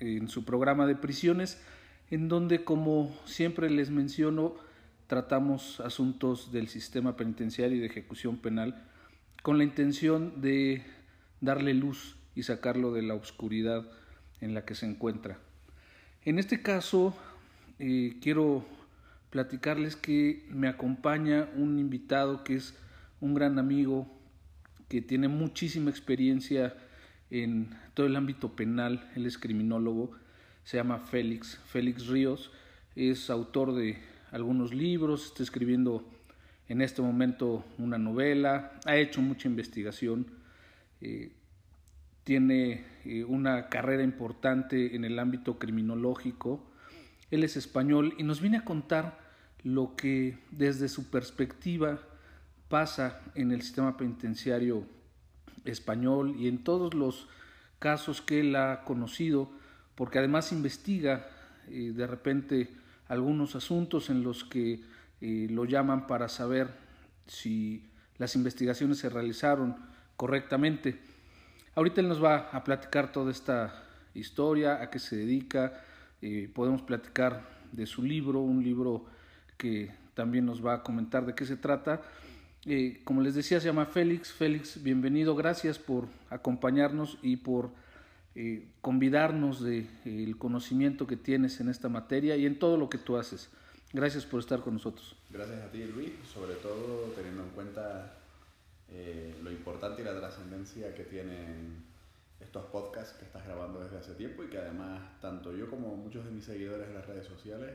en su programa de prisiones, en donde, como siempre les menciono, tratamos asuntos del sistema penitenciario y de ejecución penal con la intención de darle luz y sacarlo de la oscuridad en la que se encuentra. En este caso, eh, quiero platicarles que me acompaña un invitado que es un gran amigo, que tiene muchísima experiencia en todo el ámbito penal, él es criminólogo, se llama Félix, Félix Ríos, es autor de algunos libros, está escribiendo en este momento una novela, ha hecho mucha investigación, eh, tiene eh, una carrera importante en el ámbito criminológico, él es español y nos viene a contar lo que desde su perspectiva pasa en el sistema penitenciario español y en todos los casos que él ha conocido, porque además investiga eh, de repente algunos asuntos en los que eh, lo llaman para saber si las investigaciones se realizaron correctamente. Ahorita él nos va a platicar toda esta historia, a qué se dedica, eh, podemos platicar de su libro, un libro que también nos va a comentar de qué se trata. Eh, como les decía, se llama Félix. Félix, bienvenido. Gracias por acompañarnos y por eh, convidarnos del de, el conocimiento que tienes en esta materia y en todo lo que tú haces. Gracias por estar con nosotros. Gracias a ti, Luis, sobre todo teniendo en cuenta eh, lo importante y la trascendencia que tienen estos podcasts que estás grabando desde hace tiempo y que además tanto yo como muchos de mis seguidores en las redes sociales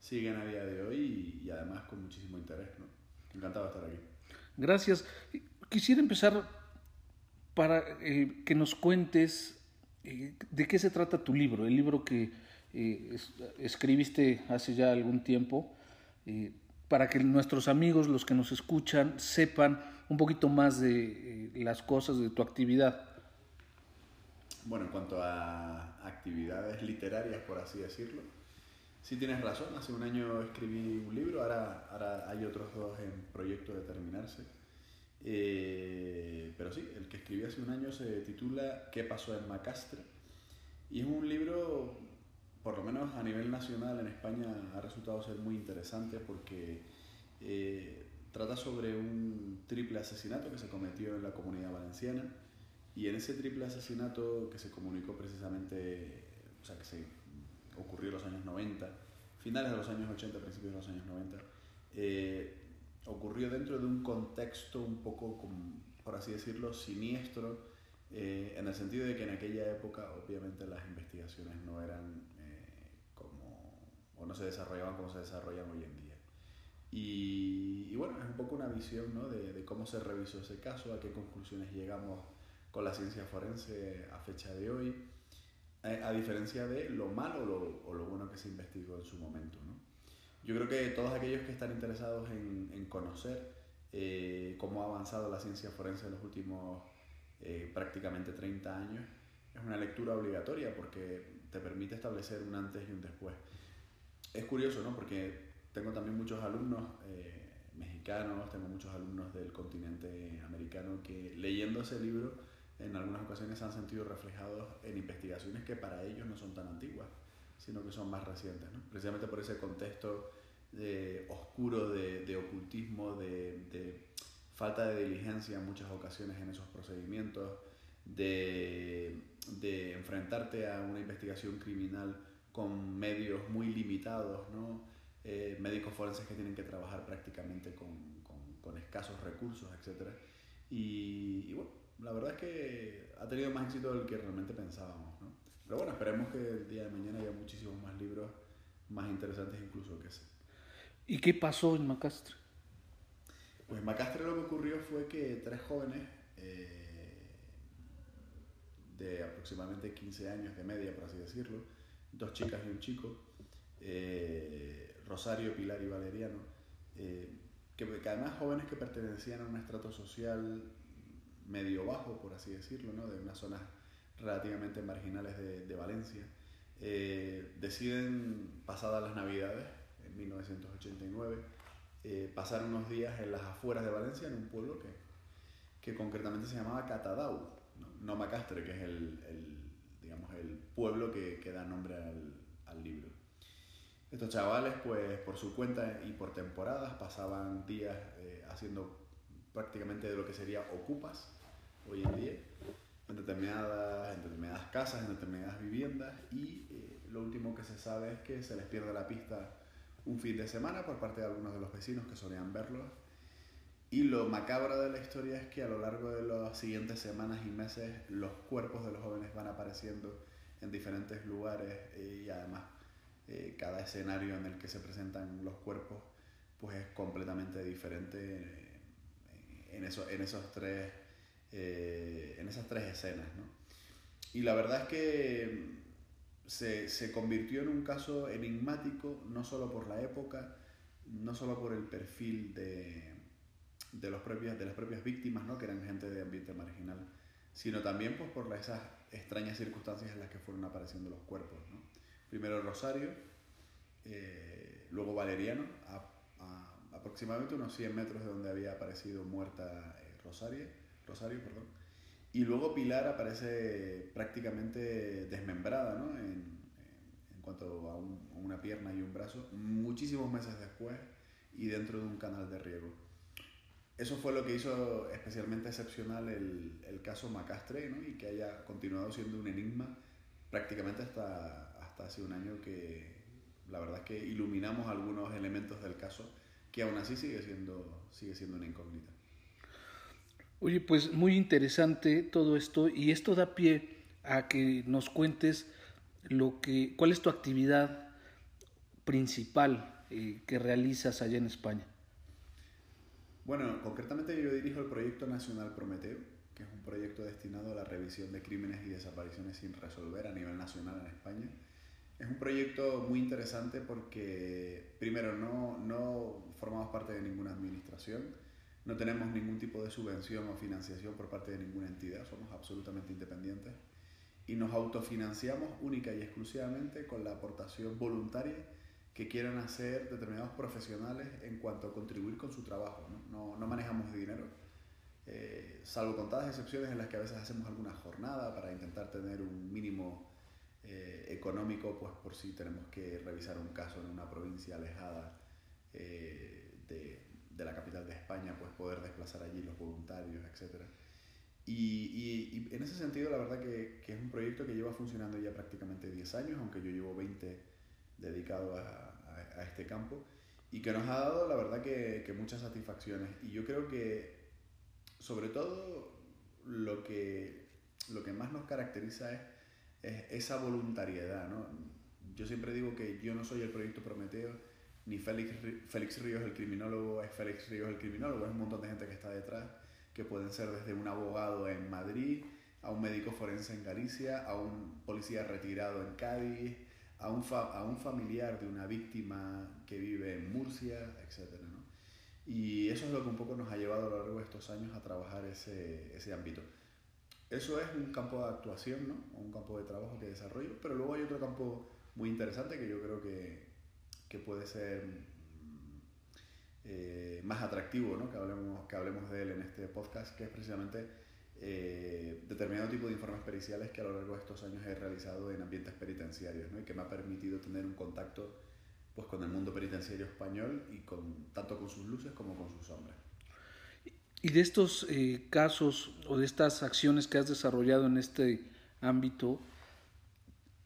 siguen a día de hoy y, y además con muchísimo interés. ¿no? Encantado de estar aquí. Gracias. Quisiera empezar para eh, que nos cuentes eh, de qué se trata tu libro, el libro que eh, es, escribiste hace ya algún tiempo, eh, para que nuestros amigos, los que nos escuchan, sepan un poquito más de las cosas de tu actividad. Bueno, en cuanto a actividades literarias, por así decirlo, sí tienes razón, hace un año escribí un libro, ahora, ahora hay otros dos en proyecto de terminarse. Eh, pero sí, el que escribí hace un año se titula ¿Qué pasó en Macastre? Y es un libro, por lo menos a nivel nacional en España, ha resultado ser muy interesante porque eh, trata sobre un triple asesinato que se cometió en la comunidad valenciana. Y en ese triple asesinato que se comunicó precisamente, o sea, que se ocurrió en los años 90, finales de los años 80, principios de los años 90, eh, ocurrió dentro de un contexto un poco, por así decirlo, siniestro, eh, en el sentido de que en aquella época obviamente las investigaciones no eran eh, como, o no se desarrollaban como se desarrollan hoy en día. Y, y bueno, es un poco una visión ¿no? de, de, cómo se revisó ese caso, a qué conclusiones llegamos con la ciencia forense a fecha de hoy, a, a diferencia de lo malo o lo, se investigó en su momento. Yo creo que todos aquellos que están interesados en, en conocer eh, cómo ha avanzado la ciencia forense en los últimos eh, prácticamente 30 años, es una lectura obligatoria porque te permite establecer un antes y un después. Es curioso, ¿no? Porque tengo también muchos alumnos eh, mexicanos, tengo muchos alumnos del continente americano que leyendo ese libro en algunas ocasiones se han sentido reflejados en investigaciones que para ellos no son tan antiguas sino que son más recientes, ¿no? precisamente por ese contexto de, oscuro de, de ocultismo, de, de, falta de diligencia en muchas ocasiones en esos procedimientos, de, de enfrentarte a una investigación criminal con medios muy limitados, ¿no? Eh, médicos forenses que tienen que trabajar prácticamente con, con, con escasos recursos, etc. Y, y, bueno, la verdad es que ha tenido más éxito del que realmente pensábamos. ¿no? Pero bueno, esperemos que el día de mañana haya muchísimos más libros más interesantes incluso que ese. ¿Y qué pasó en Macastre? Pues en Macastre lo que ocurrió fue que tres jóvenes eh, de aproximadamente 15 años de media, por así decirlo, dos chicas y un chico, eh, Rosario, Pilar y Valeriano, eh, que, además jóvenes que pertenecían a un estrato social medio bajo, por así decirlo, ¿no? de unas zonas relativamente marginales de, Valencia, eh, deciden, pasadas las Navidades, en 1989, eh, pasar unos días en las afueras de Valencia, en un pueblo que, que concretamente se llamaba Catadau, no, Macastre, que es el, el, digamos, el pueblo que, da nombre al, al, libro. Estos chavales, pues por su cuenta y por temporadas, pasaban días eh, haciendo prácticamente de lo que sería ocupas hoy en día, en determinadas, en determinadas casas, en determinadas viviendas, y eh, lo último que se sabe es que se les pierde la pista un fin de semana por parte de algunos de los vecinos que solían verlos. Y lo macabro de la historia es que a lo largo de las siguientes semanas y meses los cuerpos de los jóvenes van apareciendo en diferentes lugares eh, y además eh, cada escenario en el que se presentan los cuerpos pues es completamente diferente en, eso, en, esos tres, eh, en esas tres escenas. ¿no? Y la verdad es que se, se convirtió en un caso enigmático no solo por la época, no solo por el perfil de de, los propios, de las propias víctimas, ¿no? que eran gente de ambiente marginal, sino también pues, por esas extrañas circunstancias en las que fueron apareciendo los cuerpos. ¿no? Primero Rosario, eh, luego Valeriano, a, aproximadamente unos 100 metros de donde había aparecido muerta eh, Rosario, Rosario perdón, y luego Pilar aparece prácticamente desmembrada ¿no? en, en cuanto a, a una pierna y un brazo, muchísimos meses después y dentro de un canal de riego eso fue lo que hizo especialmente excepcional el, el caso Macastre ¿no? y que haya continuado siendo un enigma prácticamente hasta, hasta hace un año que la verdad es que iluminamos algunos elementos del caso que aún así sigue siendo, sigue siendo una incógnita. Oye, pues muy interesante todo esto y esto da pie a que nos cuentes lo que, cuál es tu actividad principal eh, que realizas allá en España. Bueno, concretamente yo dirijo el proyecto nacional Prometeo, que es un proyecto destinado a la revisión de crímenes y desapariciones sin resolver a nivel nacional en España. Es un proyecto muy interesante porque, primero, no, no formamos parte de ninguna administración, no tenemos ningún tipo de subvención o financiación por parte de ninguna entidad, somos absolutamente independientes y nos autofinanciamos única y exclusivamente con la aportación voluntaria que quieran hacer determinados profesionales en cuanto a contribuir con su trabajo. No, no, no manejamos dinero, eh, salvo contadas excepciones en las que a veces hacemos alguna jornada para intentar tener un mínimo eh, económico, pues por si tenemos que revisar un caso en una provincia alejada eh, de, de, la capital de España, pues poder desplazar allí los voluntarios, etc. Y, y, en ese sentido, la verdad que, que, es un proyecto que lleva funcionando ya prácticamente 10 años, aunque yo llevo 20 dedicado a, a, este campo y que nos ha dado, la verdad, que, que, muchas satisfacciones. Y yo creo que, sobre todo, lo que, lo que más nos caracteriza es, es esa voluntariedad. ¿no? Yo siempre digo que yo no soy el proyecto Prometeo, ni Félix, Félix Ríos el criminólogo es Félix Ríos el criminólogo, es un montón de gente que está detrás, que pueden ser desde un abogado en Madrid, a un médico forense en Galicia, a un policía retirado en Cádiz, a un, a un familiar de una víctima que vive en Murcia, etc. ¿no? Y eso es lo que un poco nos ha llevado a lo largo de estos años a trabajar ese, ese ámbito. Eso es un campo de actuación, ¿no? un campo de trabajo que desarrollo, pero luego hay otro campo muy interesante que yo creo que, que puede ser eh, más atractivo, ¿no? que, hablemos, que hablemos de él en este podcast, que es precisamente eh, determinado tipo de informes periciales que a lo largo de estos años he realizado en ambientes penitenciarios ¿no? y que me ha permitido tener un contacto pues, con el mundo penitenciario español y con, tanto con sus luces como con sus sombras. Y de estos eh, casos o de estas acciones que has desarrollado en este ámbito,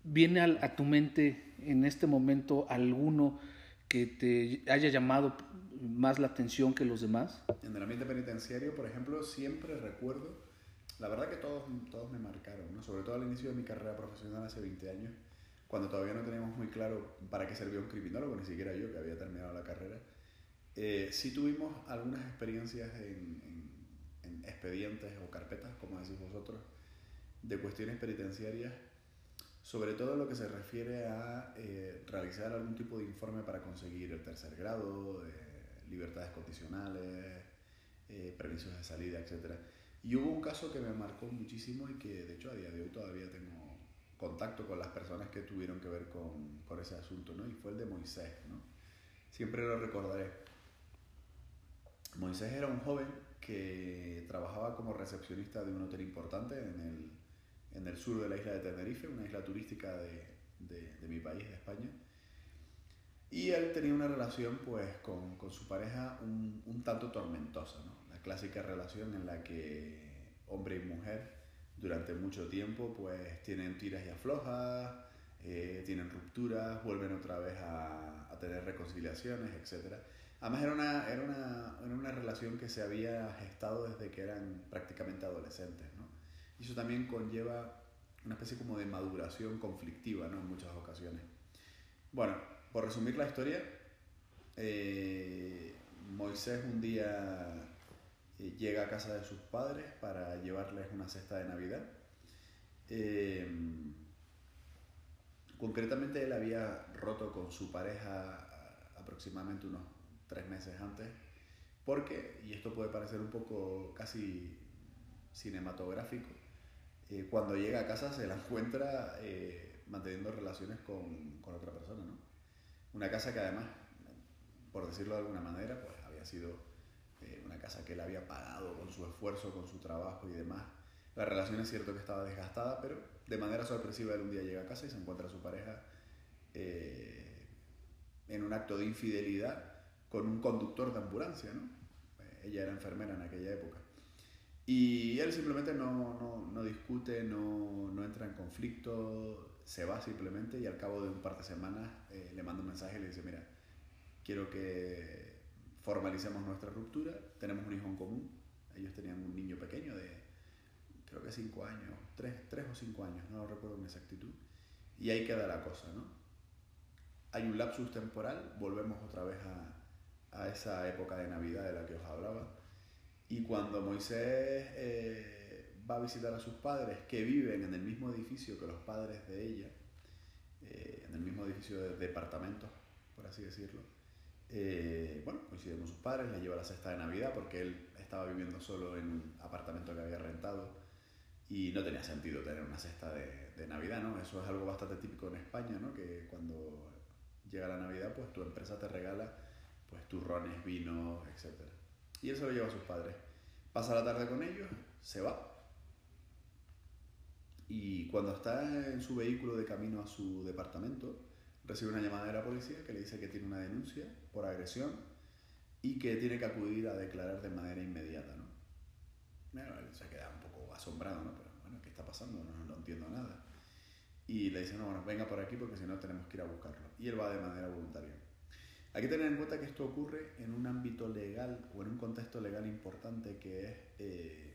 ¿viene a, a tu mente en este momento alguno que te haya llamado más la atención que los demás? En el ambiente penitenciario, por ejemplo, siempre recuerdo la verdad que todos, todos me marcaron, ¿no? sobre todo al inicio de mi carrera profesional hace 20 años, cuando todavía no teníamos muy claro para qué servía un criminólogo, ni siquiera yo que había terminado la carrera. Eh, sí tuvimos algunas experiencias en, en, expedientes o carpetas, como decís vosotros, de cuestiones penitenciarias, sobre todo lo que se refiere a eh, realizar algún tipo de informe para conseguir el tercer grado, eh, libertades condicionales, eh, permisos de salida, etc. Y hubo un caso que me marcó muchísimo y que de hecho a día de hoy todavía tengo contacto con las personas que tuvieron que ver con, con ese asunto, ¿no? Y fue el de Moisés, ¿no? Siempre lo recordaré. Moisés era un joven que trabajaba como recepcionista de un hotel importante en el, en el sur de la isla de Tenerife, una isla turística de, de, de mi país, de España. Y él tenía una relación pues con, con su pareja un, un, tanto tormentosa, ¿no? La clásica relación en la que hombre y mujer durante mucho tiempo pues tienen tiras y aflojas, eh, tienen rupturas, vuelven otra vez a, a, tener reconciliaciones, etc. Además era una, era, una, era una relación que se había gestado desde que eran prácticamente adolescentes. Y eso también conlleva una especie como de maduración conflictiva, ¿no? En muchas ocasiones. Bueno, por resumir la historia, eh, Moisés un día eh, llega a casa de sus padres para llevarles una cesta de Navidad. Eh, concretamente él había roto con su pareja aproximadamente unos tres meses antes, porque, y esto puede parecer un poco casi cinematográfico, eh, cuando llega a casa se la encuentra eh, manteniendo relaciones con, con, otra persona, ¿no? Una casa que además, por decirlo de alguna manera, pues había sido eh, una casa que él había pagado con su esfuerzo, con su trabajo y demás. La relación es cierto que estaba desgastada, pero de manera sorpresiva él un día llega a casa y se encuentra a su pareja eh, en un acto de infidelidad con un conductor de ambulancia, ¿no? Ella era enfermera en aquella época. Y él simplemente no, no, no discute, no, no, entra en conflicto, se va simplemente y al cabo de un par de semanas eh, le manda un mensaje y le dice, mira, quiero que formalicemos nuestra ruptura, tenemos un hijo en común, ellos tenían un niño pequeño de creo que 5 años, 3, o 5 años, no lo recuerdo con exactitud, y ahí queda la cosa, ¿no? Hay un lapsus temporal, volvemos otra vez a, a esa época de Navidad de la que os hablaba, y cuando Moisés eh, va a visitar a sus padres, que viven en el mismo edificio que los padres de ella, eh, en el mismo edificio de departamentos, por así decirlo, eh, bueno, coincide con sus padres, le lleva la cesta de Navidad porque él estaba viviendo solo en un apartamento que había rentado y no tenía sentido tener una cesta de, Navidad, ¿no? Eso es algo bastante típico en España, ¿no? Que cuando llega la Navidad, pues tu empresa te regala pues turrones, vinos, etcétera. Y él se lo lleva a sus padres. Pasa la tarde con ellos, se va. Y cuando está en su vehículo de camino a su departamento, recibe una llamada de la policía que le dice que tiene una denuncia por agresión y que tiene que acudir a declarar de manera inmediata. ¿no? Bueno, él se queda un poco asombrado, ¿no? Pero bueno, ¿qué está pasando? No, no entiendo nada. Y le dice, no, bueno, venga por aquí porque si no tenemos que ir a buscarlo. Y él va de manera voluntaria. Hay que tener en cuenta que esto ocurre en un ámbito legal o en un contexto legal importante que es eh,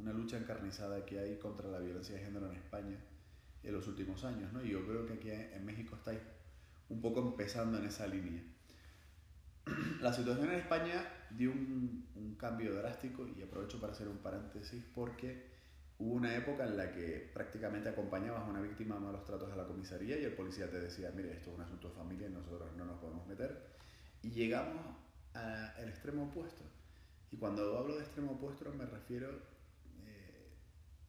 una lucha encarnizada que hay contra la violencia de género en España en los últimos años, ¿no? Y yo creo que aquí en México estáis un poco empezando en esa línea. La situación en España dio un, un cambio drástico y aprovecho para hacer un paréntesis porque hubo una época en la que prácticamente acompañabas a una víctima a malos tratos a la comisaría y el policía te decía, mire, esto es un asunto de familia y nosotros no nos podemos meter. Y llegamos al extremo opuesto. Y cuando hablo de extremo opuesto me refiero eh,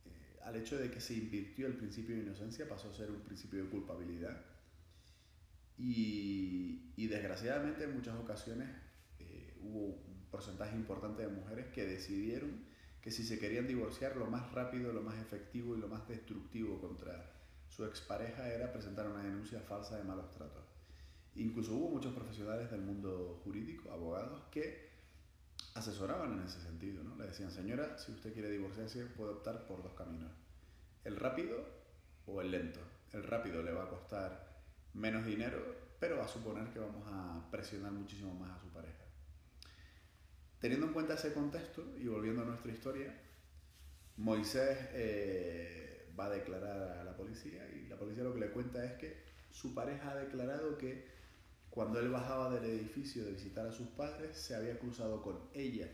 eh, al hecho de que se invirtió el principio de inocencia, pasó a ser un principio de culpabilidad. Y, desgraciadamente en muchas ocasiones eh, hubo un porcentaje importante de mujeres que decidieron que si se querían divorciar, lo más rápido, lo más efectivo y lo más destructivo contra su expareja era presentar una denuncia falsa de malos tratos. Incluso hubo muchos profesionales del mundo jurídico, abogados, que asesoraban en ese sentido. ¿no? Le decían, señora, si usted quiere divorciarse, puede optar por dos caminos. El rápido o el lento. El rápido le va a costar menos dinero, pero va a suponer que vamos a presionar muchísimo más a su pareja. Teniendo en cuenta ese contexto y volviendo a nuestra historia, Moisés eh, va a declarar a la policía y la policía lo que le cuenta es que su pareja ha declarado que cuando él bajaba del edificio de visitar a sus padres se había cruzado con ella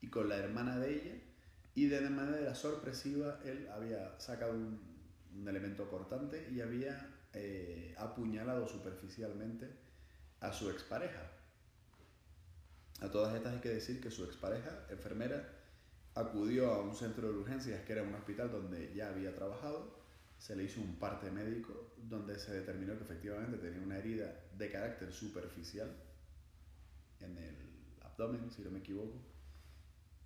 y con la hermana de ella y de manera sorpresiva él había sacado un, elemento cortante y había eh, apuñalado superficialmente a su expareja. A todas estas hay que decir que su expareja, enfermera, acudió a un centro de urgencias que era un hospital donde ya había trabajado, se le hizo un parte médico donde se determinó que efectivamente tenía una herida de carácter superficial en el abdomen, si no me equivoco,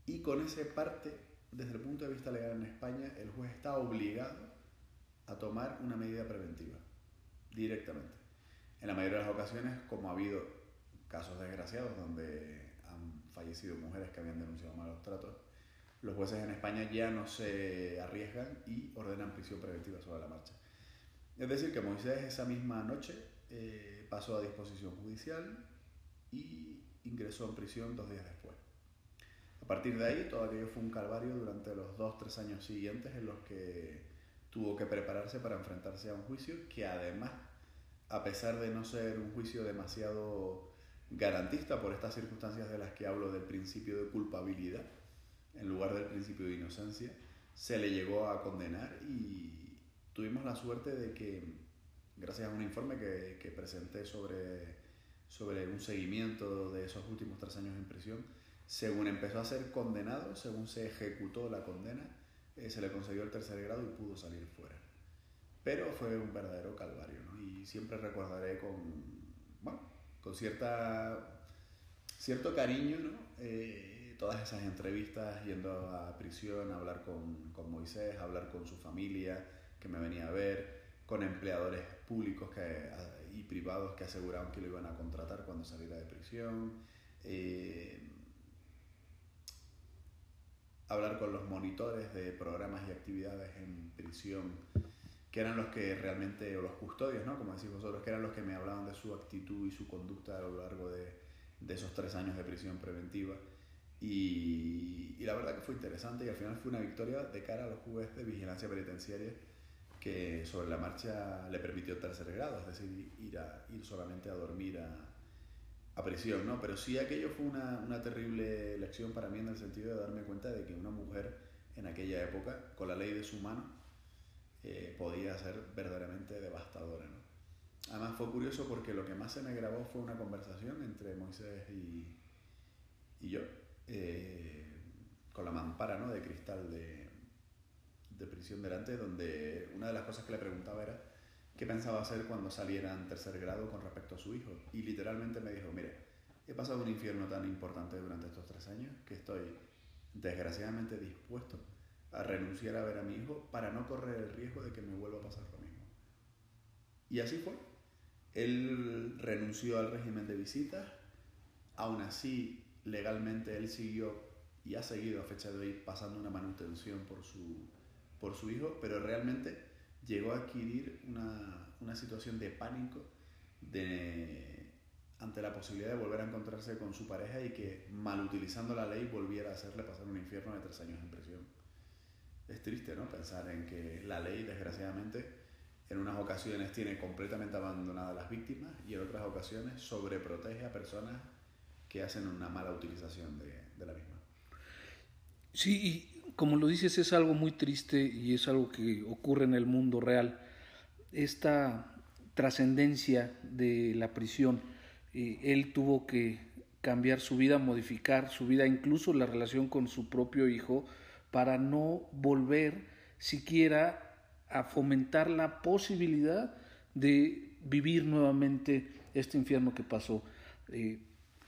y con ese parte, desde el punto de vista legal en España, el juez está obligado a tomar una medida preventiva, directamente. En la mayoría de las ocasiones, como ha habido casos desgraciados donde han fallecido mujeres que habían denunciado malos tratos, los jueces en España ya no se arriesgan y ordenan prisión preventiva sobre la marcha. Es decir, que Moisés esa misma noche eh, pasó a disposición judicial y ingresó en prisión dos días después. A partir de ahí, todo aquello fue un calvario durante los dos, tres años siguientes en los que tuvo que prepararse para enfrentarse a un juicio que además, a pesar de no ser un juicio demasiado garantista por estas circunstancias de las que hablo del principio de culpabilidad, en lugar del principio de inocencia, se le llegó a condenar y tuvimos la suerte de que, gracias a un informe que, que presenté sobre, sobre un seguimiento de esos últimos tres años en prisión, según empezó a ser condenado, según se ejecutó la condena, eh, se le concedió el tercer grado y pudo salir fuera. Pero fue un verdadero calvario, ¿no? Y siempre recordaré con, bueno, con cierta, cierto cariño, ¿no? Eh, todas esas entrevistas yendo a prisión, a hablar con, con Moisés, a hablar con su familia, que me venía a ver, con empleadores públicos que, y privados que aseguraban que lo iban a contratar cuando saliera de prisión. Eh, hablar con los monitores de programas y actividades en prisión, que eran los que realmente, o los custodios, ¿no? como decís vosotros, que eran los que me hablaban de su actitud y su conducta a lo largo de, de esos tres años de prisión preventiva. Y, y, la verdad que fue interesante y al final fue una victoria de cara a los jueces de vigilancia penitenciaria que sobre la marcha le permitió tercer grado, es decir, ir, a, ir solamente a dormir a, a prisión, ¿no? Pero sí aquello fue una, una, terrible lección para mí en el sentido de darme cuenta de que una mujer en aquella época, con la ley de su mano, eh, podía ser verdaderamente devastadora, ¿no? Además fue curioso porque lo que más se me grabó fue una conversación entre Moisés y, y yo, eh, con la mampara ¿no? de cristal de, prisión delante, donde una de las cosas que le preguntaba era qué pensaba hacer cuando saliera en tercer grado con respecto a su hijo. Y literalmente me dijo, mire, he pasado un infierno tan importante durante estos tres años que estoy desgraciadamente dispuesto a renunciar a ver a mi hijo para no correr el riesgo de que me vuelva a pasar lo mismo. Y así fue. Él renunció al régimen de visitas, aún así legalmente él siguió y ha seguido a fecha de hoy pasando una manutención por su, por su hijo, pero realmente llegó a adquirir una, una situación de pánico ante la posibilidad de volver a encontrarse con su pareja y que, mal utilizando la ley, volviera a hacerle pasar un infierno de tres años en prisión. Es triste, ¿no? Pensar en que la ley, desgraciadamente, en unas ocasiones tiene completamente abandonadas a las víctimas y en otras ocasiones sobreprotege a personas hacen una mala utilización de, de la misma. Sí, y como lo dices, es algo muy triste y es algo que ocurre en el mundo real. Esta trascendencia de la prisión, eh, él tuvo que cambiar su vida, modificar su vida, incluso la relación con su propio hijo, para no volver siquiera a fomentar la posibilidad de vivir nuevamente este infierno que pasó. Eh,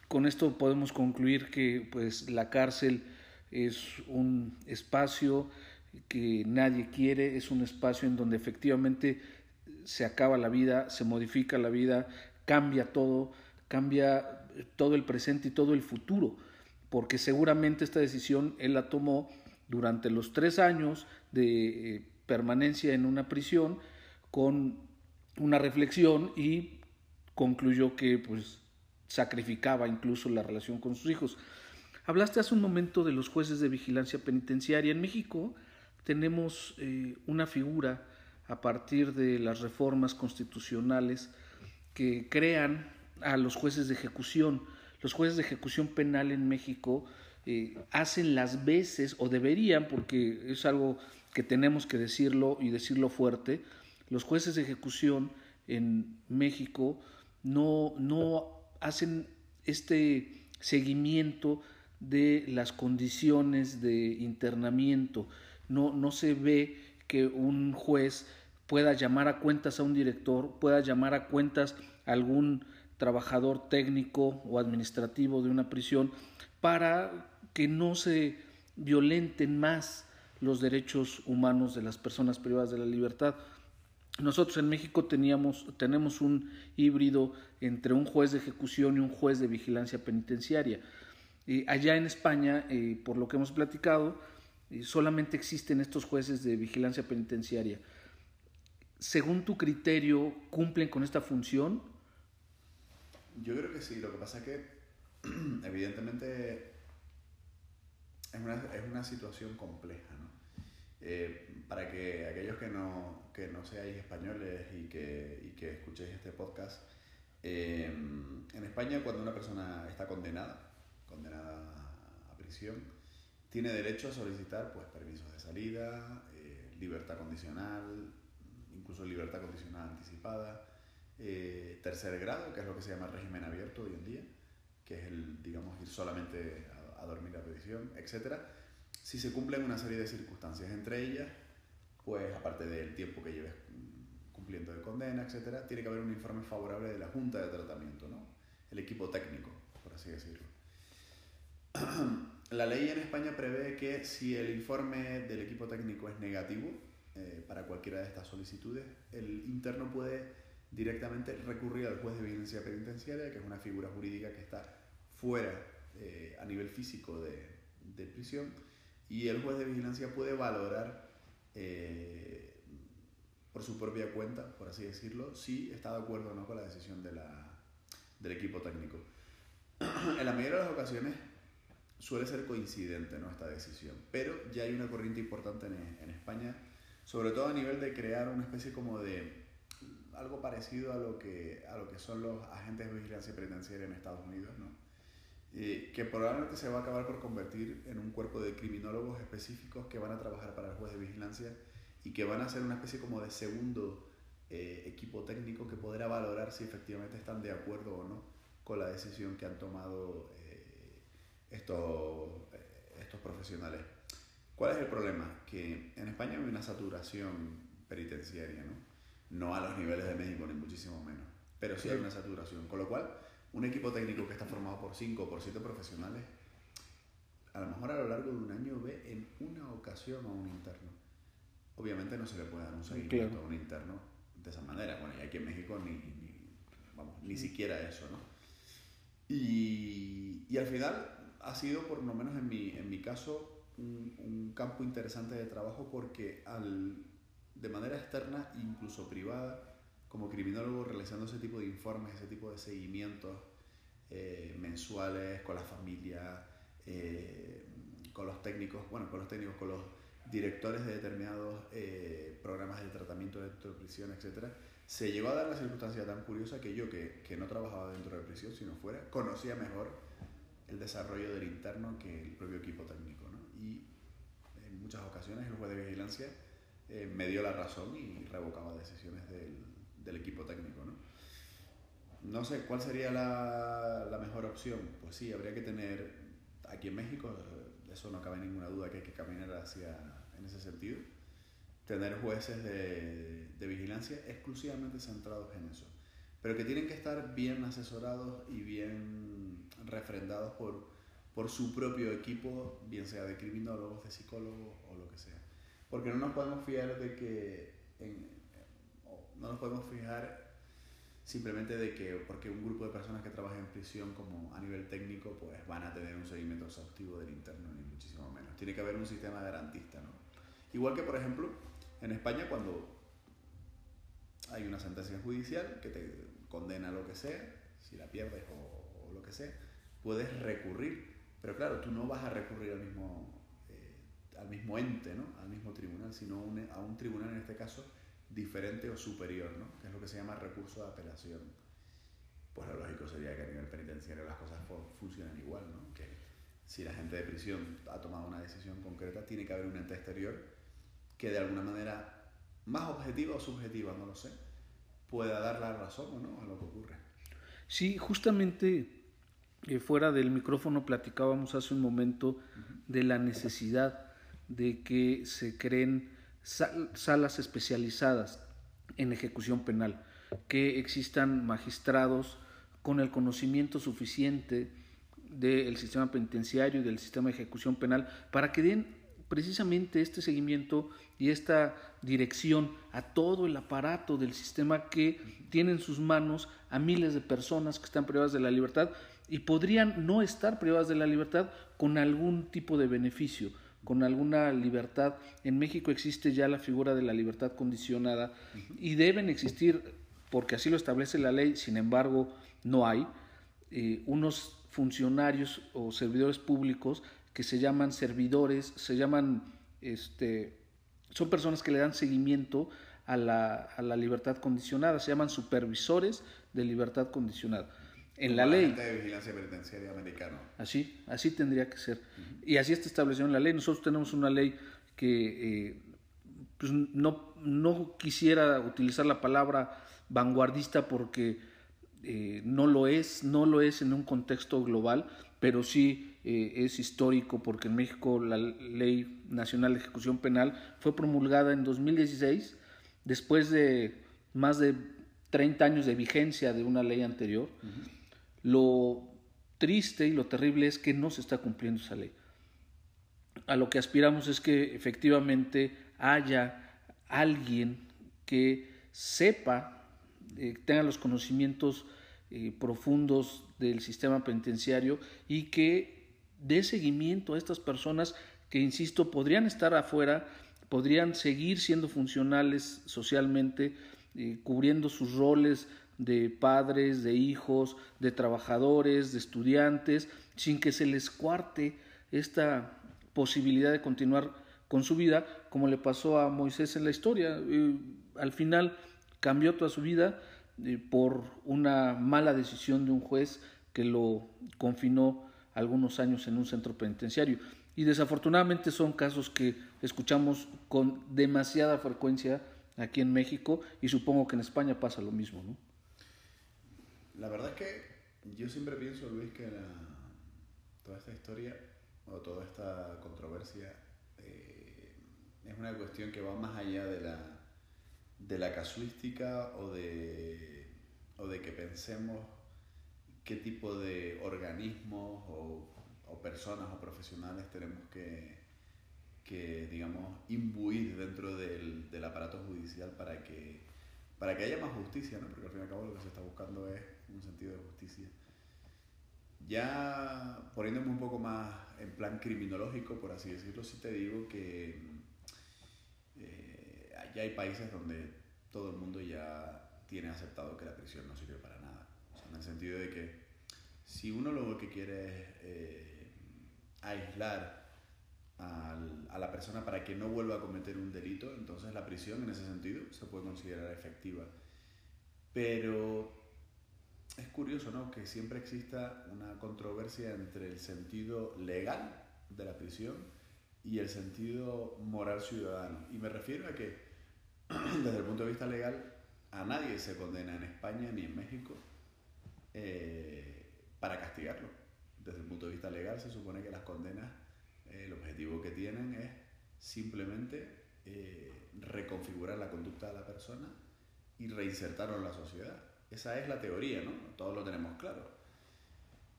con esto podemos concluir que pues la cárcel es un espacio que nadie quiere, es un espacio en donde efectivamente se acaba la vida, se modifica la vida, cambia todo, cambia todo el presente y todo el futuro, porque seguramente esta decisión él la tomó durante los tres años de eh, permanencia en una prisión con una reflexión y concluyó que pues sacrificaba incluso la relación con sus hijos. Hablaste hace un momento de los jueces de vigilancia penitenciaria. En México tenemos eh, una figura a partir de las reformas constitucionales que crean a los jueces de ejecución. Los jueces de ejecución penal en México eh, hacen las veces, o deberían, porque es algo que tenemos que decirlo y decirlo fuerte, los jueces de ejecución en México no, no hacen este seguimiento de las condiciones de internamiento. No, no se ve que un juez pueda llamar a cuentas a un director, pueda llamar a cuentas a algún trabajador técnico o administrativo de una prisión para que no se violenten más los derechos humanos de las personas privadas de la libertad. Nosotros en México teníamos, tenemos un híbrido entre un juez de ejecución y un juez de vigilancia penitenciaria. allá en España, eh, por lo que hemos platicado, eh, solamente existen estos jueces de vigilancia penitenciaria. Según tu criterio, ¿cumplen con esta función? Yo creo que sí, lo que pasa es que evidentemente es una, es una situación compleja. ¿no? Eh, para que aquellos que no, que no seáis españoles y que, y que escuchéis este podcast, eh, en España cuando una persona está condenada, condenada a prisión, tiene derecho a solicitar pues, permisos de salida, eh, libertad condicional, incluso libertad condicional anticipada, tercer grado, que es lo que se llama régimen abierto hoy en día, que es el, digamos, ir solamente a, a dormir a prisión, etcétera si se cumplen una serie de circunstancias, entre ellas, pues aparte del tiempo que lleves cumpliendo de condena, etcétera, tiene que haber un informe favorable de la Junta de Tratamiento, ¿no? El equipo técnico, por así decirlo. La ley en España prevé que si el informe del equipo técnico es negativo eh, para cualquiera de estas solicitudes, el interno puede directamente recurrir al juez de vigilancia penitenciaria, que es una figura jurídica que está fuera eh, a nivel físico de, de prisión, y el juez de vigilancia puede valorar eh, por su propia cuenta, por así decirlo, si está de acuerdo o no con la decisión de la, del equipo técnico. en la mayoría de las ocasiones suele ser coincidente ¿no? esta decisión, pero ya hay una corriente importante en, en España, sobre todo a nivel de crear una especie como de algo parecido a lo que, a lo que son los agentes de vigilancia penitenciaria en Estados Unidos, ¿no? Que probablemente se va a acabar por convertir en un cuerpo de criminólogos específicos que van a trabajar para el juez de vigilancia y que van a ser una especie como de segundo eh, equipo técnico que podrá valorar si efectivamente están de acuerdo o no con la decisión que han tomado eh, estos, eh, estos profesionales. ¿Cuál es el problema? Que en España hay una saturación penitenciaria, ¿no? No a los niveles de México, ni muchísimo menos, pero sí hay una saturación, con lo cual un equipo técnico que está formado por 5 o por 7 profesionales, a lo mejor a lo largo de un año ve en una ocasión a un interno. Obviamente no se le puede dar un seguimiento a un interno de esa manera. Bueno, y aquí en México ni, ni, vamos, ni siquiera eso, ¿no? Y, y, al final ha sido, por lo menos en mi, en mi caso, un, un campo interesante de trabajo porque al, de manera externa, incluso privada, como criminólogo realizando ese tipo de informes, ese tipo de seguimientos eh, mensuales con la familia, eh, con los técnicos, bueno, con los técnicos, con los directores de determinados eh, programas de tratamiento dentro de prisión, etc., se llegó a dar la circunstancia tan curiosa que yo, que, que no trabajaba dentro de prisión, sino fuera, conocía mejor el desarrollo del interno que el propio equipo técnico. ¿no? Y en muchas ocasiones el juez de vigilancia me dio la razón y revocaba decisiones del, del equipo técnico, ¿no? No sé, ¿cuál sería la, mejor opción? Pues sí, habría que tener, aquí en México, eso no cabe ninguna duda que hay que caminar hacia, en ese sentido, tener jueces de, de vigilancia exclusivamente centrados en eso, pero que tienen que estar bien asesorados y bien refrendados por, por su propio equipo, bien sea de criminólogos, de psicólogos o lo que sea. Porque no nos podemos fiar de que en, no nos podemos fijar simplemente de que porque un grupo de personas que trabajan en prisión como a nivel técnico pues van a tener un seguimiento exhaustivo del interno ni muchísimo menos. Tiene que haber un sistema garantista, ¿no? Igual que por ejemplo en España cuando hay una sentencia judicial que te condena lo que sea, si la pierdes o, lo que sea, puedes recurrir, pero claro, tú no vas a recurrir al mismo, eh, al mismo ente, ¿no? al mismo tribunal, sino a un tribunal en este caso diferente o superior, ¿no? que es lo que se llama recurso de apelación. Pues lo lógico sería que a nivel penitenciario las cosas funcionen igual, ¿no? que si la gente de prisión ha tomado una decisión concreta, tiene que haber un ente exterior que de alguna manera, más objetiva o subjetiva, no lo sé, pueda dar la razón o no a lo que ocurre. Sí, justamente eh, fuera del micrófono platicábamos hace un momento de la necesidad de que se creen salas especializadas en ejecución penal, que existan magistrados con el conocimiento suficiente del sistema penitenciario y del sistema de ejecución penal para que den precisamente este seguimiento y esta dirección a todo el aparato del sistema que tiene en sus manos a miles de personas que están privadas de la libertad y podrían no estar privadas de la libertad con algún tipo de beneficio, con alguna libertad. En México existe ya la figura de la libertad condicionada y deben existir, porque así lo establece la ley, sin embargo no hay, eh, unos funcionarios o servidores públicos que se llaman servidores, se llaman, este, son personas que le dan seguimiento a la, a la libertad condicionada, se llaman supervisores de libertad condicionada en la ley. de vigilancia penitenciaria americano. Así, así tendría que ser. Y así está establecido en la ley. Nosotros tenemos una ley que eh, pues no, no quisiera utilizar la palabra vanguardista porque eh, no lo es, no lo es en un contexto global, pero sí eh, es histórico porque en México la Ley Nacional de Ejecución Penal fue promulgada en 2016, después de más de 30 años de vigencia de una ley anterior. Lo triste y lo terrible es que no se está cumpliendo esa ley. A lo que aspiramos es que efectivamente haya alguien que sepa, eh, tenga los conocimientos eh, profundos del sistema penitenciario y que dé seguimiento a estas personas que, insisto, podrían estar afuera, podrían seguir siendo funcionales socialmente, eh, cubriendo sus roles de padres, de hijos, de trabajadores, de estudiantes, sin que se les cuarte esta posibilidad de continuar con su vida, como le pasó a Moisés en la historia. al final cambió toda su vida eh, por una mala decisión de un juez que lo confinó algunos años en un centro penitenciario. Y desafortunadamente son casos que escuchamos con demasiada frecuencia aquí en México y supongo que en España pasa lo mismo, ¿no? La verdad es que yo siempre pienso, Luis, que toda esta historia o toda esta controversia eh, es una cuestión que va más allá de la, de la casuística o de, o de que pensemos qué tipo de organismos o, personas o profesionales tenemos que, que digamos, imbuir dentro del, del aparato judicial para que, para que haya más justicia, ¿no? Porque al fin y al cabo lo que se está buscando es un sentido de justicia. Ya poniéndome un poco más en plan criminológico, por así decirlo, sí te digo que eh, hay países donde todo el mundo ya tiene aceptado que la prisión no sirve para nada. en el sentido de que si uno lo que quiere es eh, aislar a la persona para que no vuelva a cometer un delito, entonces la prisión en ese sentido se puede considerar efectiva. Pero es curioso, ¿no? Que siempre exista una controversia entre el sentido legal de la prisión y el sentido moral ciudadano. Y me refiero a que, desde el punto de vista legal, a nadie se condena en España ni en México eh, para castigarlo. Desde el punto de vista legal, se supone que las condenas, eh, el objetivo que tienen es simplemente eh, reconfigurar la conducta de la persona y reinsertarlo en la sociedad. Esa es la teoría, ¿no? Todos lo tenemos claro.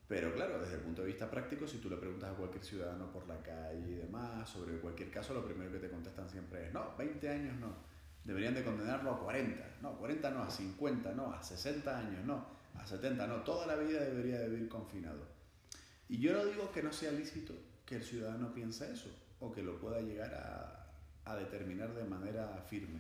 Pero claro, desde el punto de vista práctico, si tú le preguntas a cualquier ciudadano por la calle y demás sobre cualquier caso, lo primero que te contestan siempre es, no, 20 años no, deberían de condenarlo a 40, no, 40 no, a 50 no, a 60 años no, a 70 no, toda la vida debería de vivir confinado. Y yo no digo que no sea lícito que el ciudadano piense eso o que lo pueda llegar a, determinar de manera firme.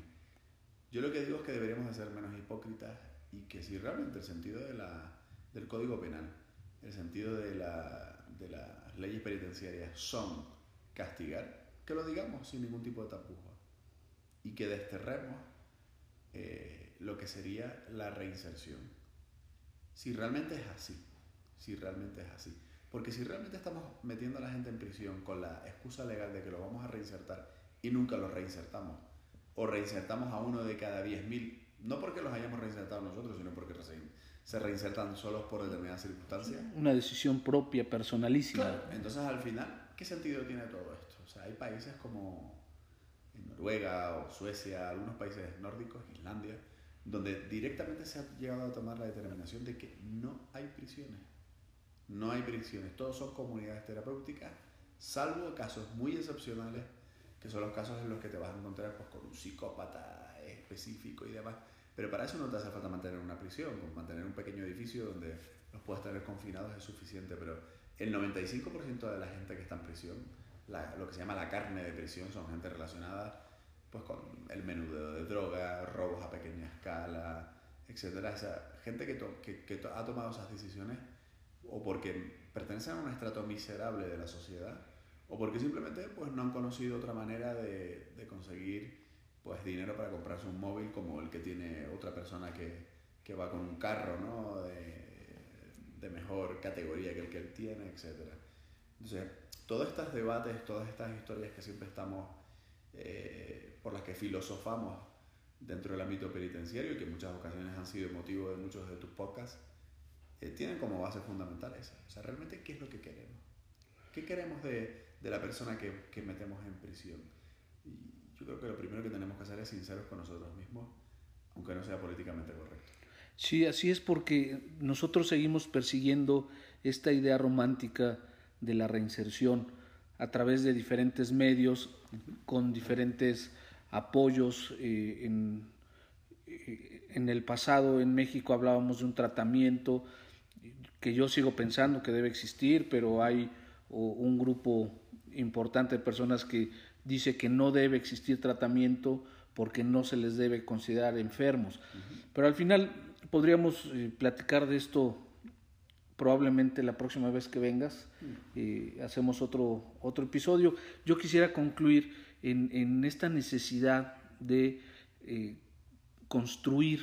Yo lo que digo es que deberíamos de ser menos hipócritas y que si realmente el sentido de la, del Código Penal, el sentido de, la, de las leyes penitenciarias son castigar, que lo digamos sin ningún tipo de tapujo y que desterremos eh, lo que sería la reinserción. Si realmente es así, si realmente es así. Porque si realmente estamos metiendo a la gente en prisión con la excusa legal de que lo vamos a reinsertar y nunca lo reinsertamos, o reinsertamos a uno de cada 10.000, no porque los hayamos reinsertado nosotros, sino porque se reinsertan solos por determinadas circunstancias. Una decisión propia, personalísima. Claro. Entonces, al final, ¿qué sentido tiene todo esto? O sea, hay países como Noruega o Suecia, algunos países nórdicos, Islandia, donde directamente se ha llegado a tomar la determinación de que no hay prisiones. No hay prisiones, todos son comunidades terapéuticas, salvo casos muy excepcionales, que son los casos en los que te vas a encontrar pues, con un psicópata específico y demás. Pero para eso no te hace falta mantener una prisión, mantener un pequeño edificio donde los puedas tener confinados es suficiente. Pero el 95% de la gente que está en prisión, lo que se llama la carne de prisión, son gente relacionada pues con el menudeo de droga, robos a pequeña escala, etc. O sea, gente que, que, que, ha tomado esas decisiones o porque pertenecen a un estrato miserable de la sociedad o porque simplemente pues, no han conocido otra manera de, de conseguir pues, dinero para comprarse un móvil como el que tiene otra persona que, que va con un carro ¿no? de, de mejor categoría que el que él tiene, etc. Entonces, todos estos debates, todas estas historias que siempre estamos eh, por las que filosofamos dentro del ámbito penitenciario y que en muchas ocasiones han sido motivo de muchos de tus podcasts, eh, tienen como base fundamental esa. O sea, realmente, ¿qué es lo que queremos? ¿Qué queremos de, de la persona que, que, metemos en prisión? Yo creo que lo primero que tenemos que hacer es sinceros con nosotros mismos, aunque no sea políticamente correcto. Sí, así es porque nosotros seguimos persiguiendo esta idea romántica de la reinserción a través de diferentes medios, con diferentes apoyos. Eh, en, eh, en, el pasado en México hablábamos de un tratamiento que yo sigo pensando que debe existir, pero hay un grupo importante de personas que dice que no debe existir tratamiento porque no se les debe considerar enfermos. Pero al final podríamos eh, platicar de esto probablemente la próxima vez que vengas eh, hacemos otro, otro episodio. Yo quisiera concluir en, en esta necesidad de eh, construir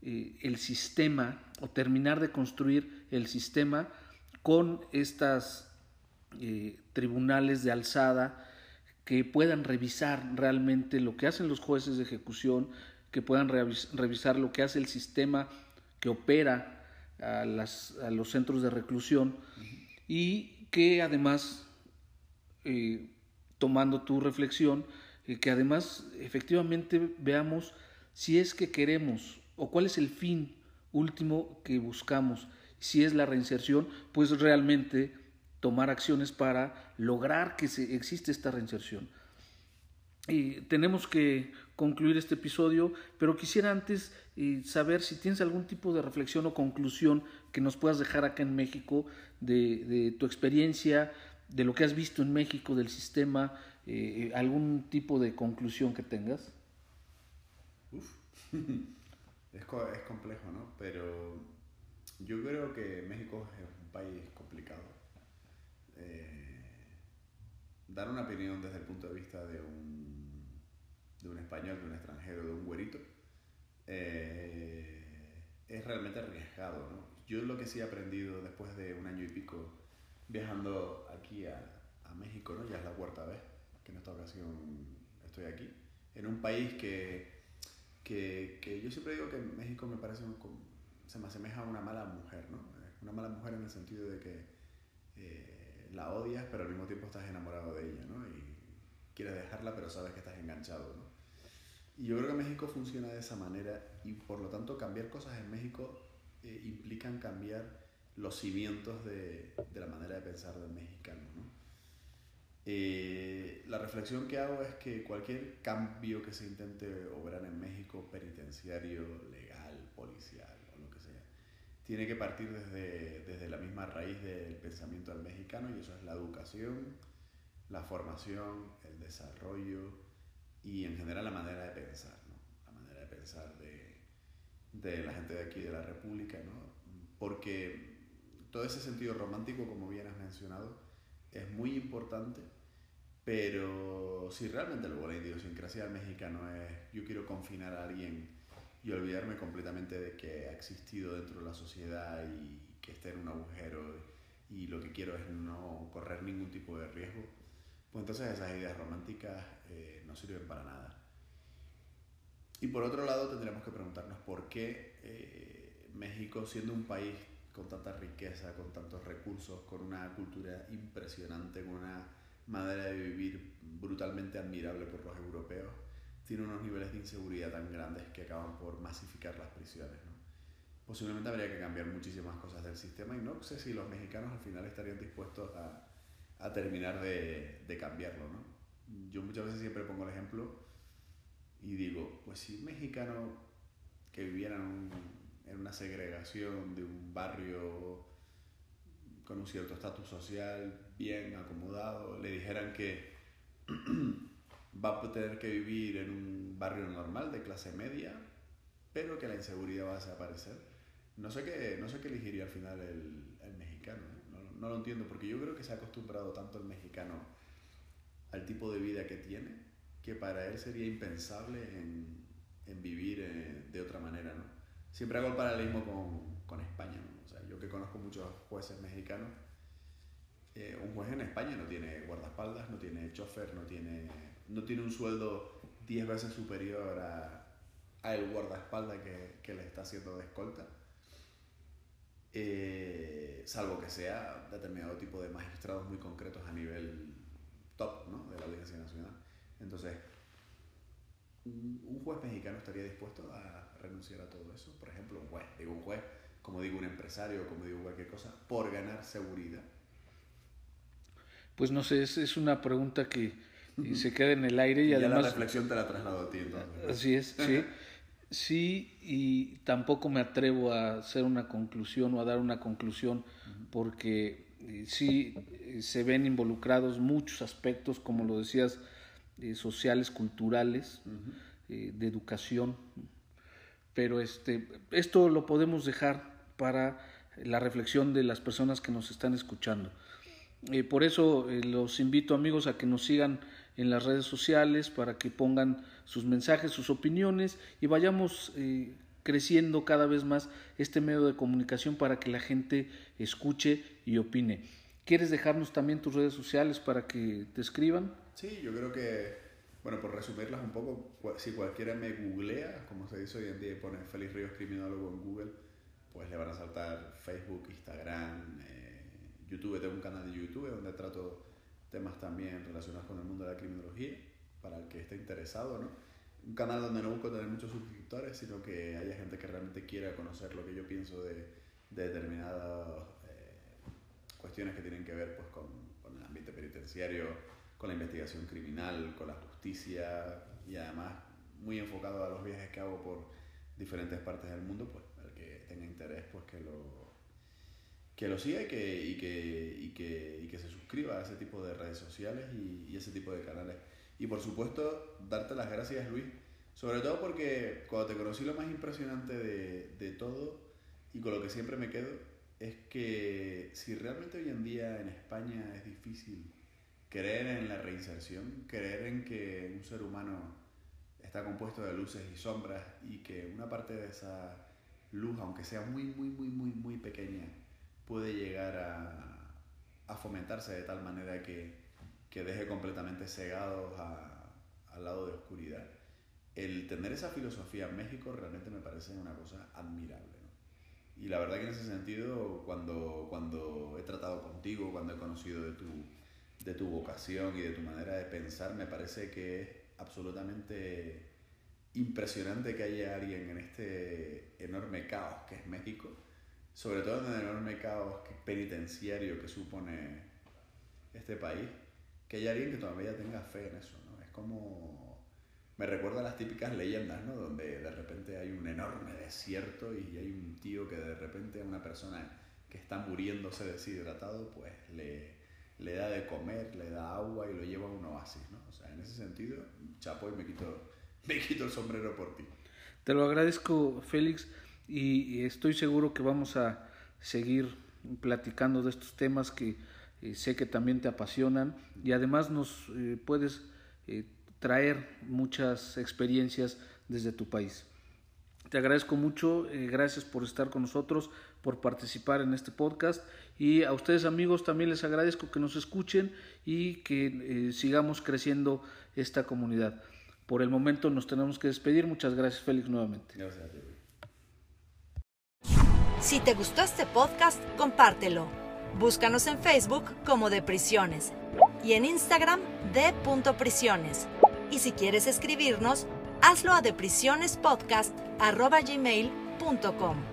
eh, el sistema o terminar de construir el sistema con estas tribunales de alzada que puedan revisar realmente lo que hacen los jueces de ejecución, que puedan revisar lo que hace el sistema que opera a, las, a los centros de reclusión y que además, eh, tomando tu reflexión, eh, que además efectivamente veamos si es que queremos o cuál es el fin último que buscamos. Si es la reinserción, pues realmente tomar acciones para lograr que se, existe esta reinserción. Y tenemos que concluir este episodio, pero quisiera antes eh, saber si tienes algún tipo de reflexión o conclusión que nos puedas dejar acá en México de, de tu experiencia, de lo que has visto en México, del sistema, eh, algún tipo de conclusión que tengas. Uf. es, es complejo, ¿no? Pero yo creo que México es un país complicado. Eh, dar una opinión desde el punto de vista de un, de un español, de un extranjero, de un güerito, eh, es realmente arriesgado. ¿no? Yo lo que sí he aprendido después de un año y pico viajando aquí a, a México, ¿no? ya es la cuarta vez que en esta ocasión estoy aquí, en un país que, que, que yo siempre digo que México me parece, un, se me asemeja a una mala mujer, ¿no? una mala mujer en el sentido de que... Eh, la odias, pero al mismo tiempo estás enamorado de ella, ¿no? Y quieres dejarla, pero sabes que estás enganchado, ¿no? Y yo creo que México funciona de esa manera y por lo tanto cambiar cosas en México eh, implican cambiar los cimientos de, de, la manera de pensar del mexicano, ¿no? Eh, la reflexión que hago es que cualquier cambio que se intente obrar en México, penitenciario, legal, policial, tiene que partir desde, desde la misma raíz del pensamiento del mexicano y eso es la educación, la formación, el desarrollo y en general la manera de pensar, ¿no? la manera de pensar de, de la gente de aquí, de la República, ¿no? porque todo ese sentido romántico, como bien has mencionado, es muy importante, pero si realmente luego la idiosincrasia del mexicano es yo quiero confinar a alguien y olvidarme completamente de que ha existido dentro de la sociedad y que está en un agujero y lo que quiero es no correr ningún tipo de riesgo, pues entonces esas ideas románticas eh, no sirven para nada. Y por otro lado tendremos que preguntarnos por qué eh, México, siendo un país con tanta riqueza, con tantos recursos, con una cultura impresionante, con una manera de vivir brutalmente admirable por los europeos, tiene unos niveles de inseguridad tan grandes que acaban por masificar las prisiones. ¿no? Posiblemente habría que cambiar muchísimas cosas del sistema y no sé si los mexicanos al final estarían dispuestos a, a terminar de, de, cambiarlo. ¿no? Yo muchas veces siempre pongo el ejemplo y digo, pues si un mexicano que viviera en, un, en una segregación de un barrio con un cierto estatus social bien acomodado, le dijeran que va a tener que vivir en un barrio normal de clase media, pero que la inseguridad va a desaparecer. No sé qué, no sé qué elegiría al final el, el mexicano, no, no, lo entiendo, porque yo creo que se ha acostumbrado tanto el mexicano al tipo de vida que tiene, que para él sería impensable en, en vivir eh, de otra manera. ¿no? Siempre hago el paralelismo con, con España, ¿no? o sea, yo que conozco muchos jueces mexicanos, eh, un juez en España no tiene guardaespaldas, no tiene chofer, no tiene no tiene un sueldo 10 veces superior a, el guardaespaldas que, que, le está haciendo de escolta, eh, salvo que sea determinado tipo de magistrados muy concretos a nivel top ¿no? de la Audiencia Nacional. Entonces, un juez mexicano estaría dispuesto a renunciar a todo eso. Por ejemplo, un juez, digo un juez, como digo un empresario, como digo cualquier cosa, por ganar seguridad. Pues no sé, es, es una pregunta que, y se queda en el aire y, y además... la reflexión te la traslado a ti. Entonces. Así es, sí. Sí, y tampoco me atrevo a hacer una conclusión o a dar una conclusión porque sí se ven involucrados muchos aspectos, como lo decías, eh, sociales, culturales, uh -huh. eh, de educación, pero este, esto lo podemos dejar para la reflexión de las personas que nos están escuchando. Eh, por eso eh, los invito amigos a que nos sigan en las redes sociales para que pongan sus mensajes, sus opiniones y vayamos eh, creciendo cada vez más este medio de comunicación para que la gente escuche y opine. ¿Quieres dejarnos también tus redes sociales para que te escriban? Sí, yo creo que, bueno, por resumirlas un poco, si cualquiera me googlea, como se dice hoy en día, pone Félix Ríos Criminólogo en Google, pues le van a saltar Facebook, Instagram, eh, YouTube. Tengo un canal de YouTube donde trato temas también relacionados con el mundo de la criminología, para el que esté interesado, ¿no? Un canal donde no busco tener muchos suscriptores, sino que haya gente que realmente quiera conocer lo que yo pienso de, de determinadas eh, cuestiones que tienen que ver pues, con, con, el ambiente penitenciario, con la investigación criminal, con la justicia y además muy enfocado a los viajes que hago por diferentes partes del mundo, pues el que tenga interés, pues que lo, que lo siga y que, y que, y que, y que se suscriba a ese tipo de redes sociales y, y, ese tipo de canales. Y por supuesto, darte las gracias, Luis, sobre todo porque cuando te conocí lo más impresionante de, de todo y con lo que siempre me quedo es que si realmente hoy en día en España es difícil creer en la reinserción, creer en que un ser humano está compuesto de luces y sombras y que una parte de esa luz, aunque sea muy, muy, muy, muy, muy pequeña, puede llegar a, fomentarse de tal manera que, que deje completamente cegados al lado de oscuridad. El tener esa filosofía en México realmente me parece una cosa admirable. Y la verdad que en ese sentido, cuando, cuando he tratado contigo, cuando he conocido de tu, de tu vocación y de tu manera de pensar, me parece que es absolutamente impresionante que haya alguien en este enorme caos que es México sobre todo en el enorme caos penitenciario que supone este país, que haya alguien que todavía tenga fe en eso, ¿no? Es como... Me recuerda las típicas leyendas, ¿no? Donde de repente hay un enorme desierto y hay un tío que de repente a una persona que está muriéndose deshidratado, pues le, le da de comer, le da agua y lo lleva a un oasis, ¿no? O sea, en ese sentido, chapo y me quito, me quito el sombrero por ti. Te lo agradezco, Félix y estoy seguro que vamos a seguir platicando de estos temas que eh, sé que también te apasionan y además nos eh, puedes eh, traer muchas experiencias desde tu país. Te agradezco mucho, gracias por estar con nosotros, por participar en este podcast y a ustedes amigos también les agradezco que nos escuchen y que sigamos creciendo esta comunidad. Por el momento nos tenemos que despedir. Muchas gracias Félix nuevamente. Gracias. Si te gustó este podcast, compártelo. Búscanos en Facebook como De Prisiones y en Instagram de Prisiones. Y si quieres escribirnos, hazlo a deprisionespodcast.gmail.com.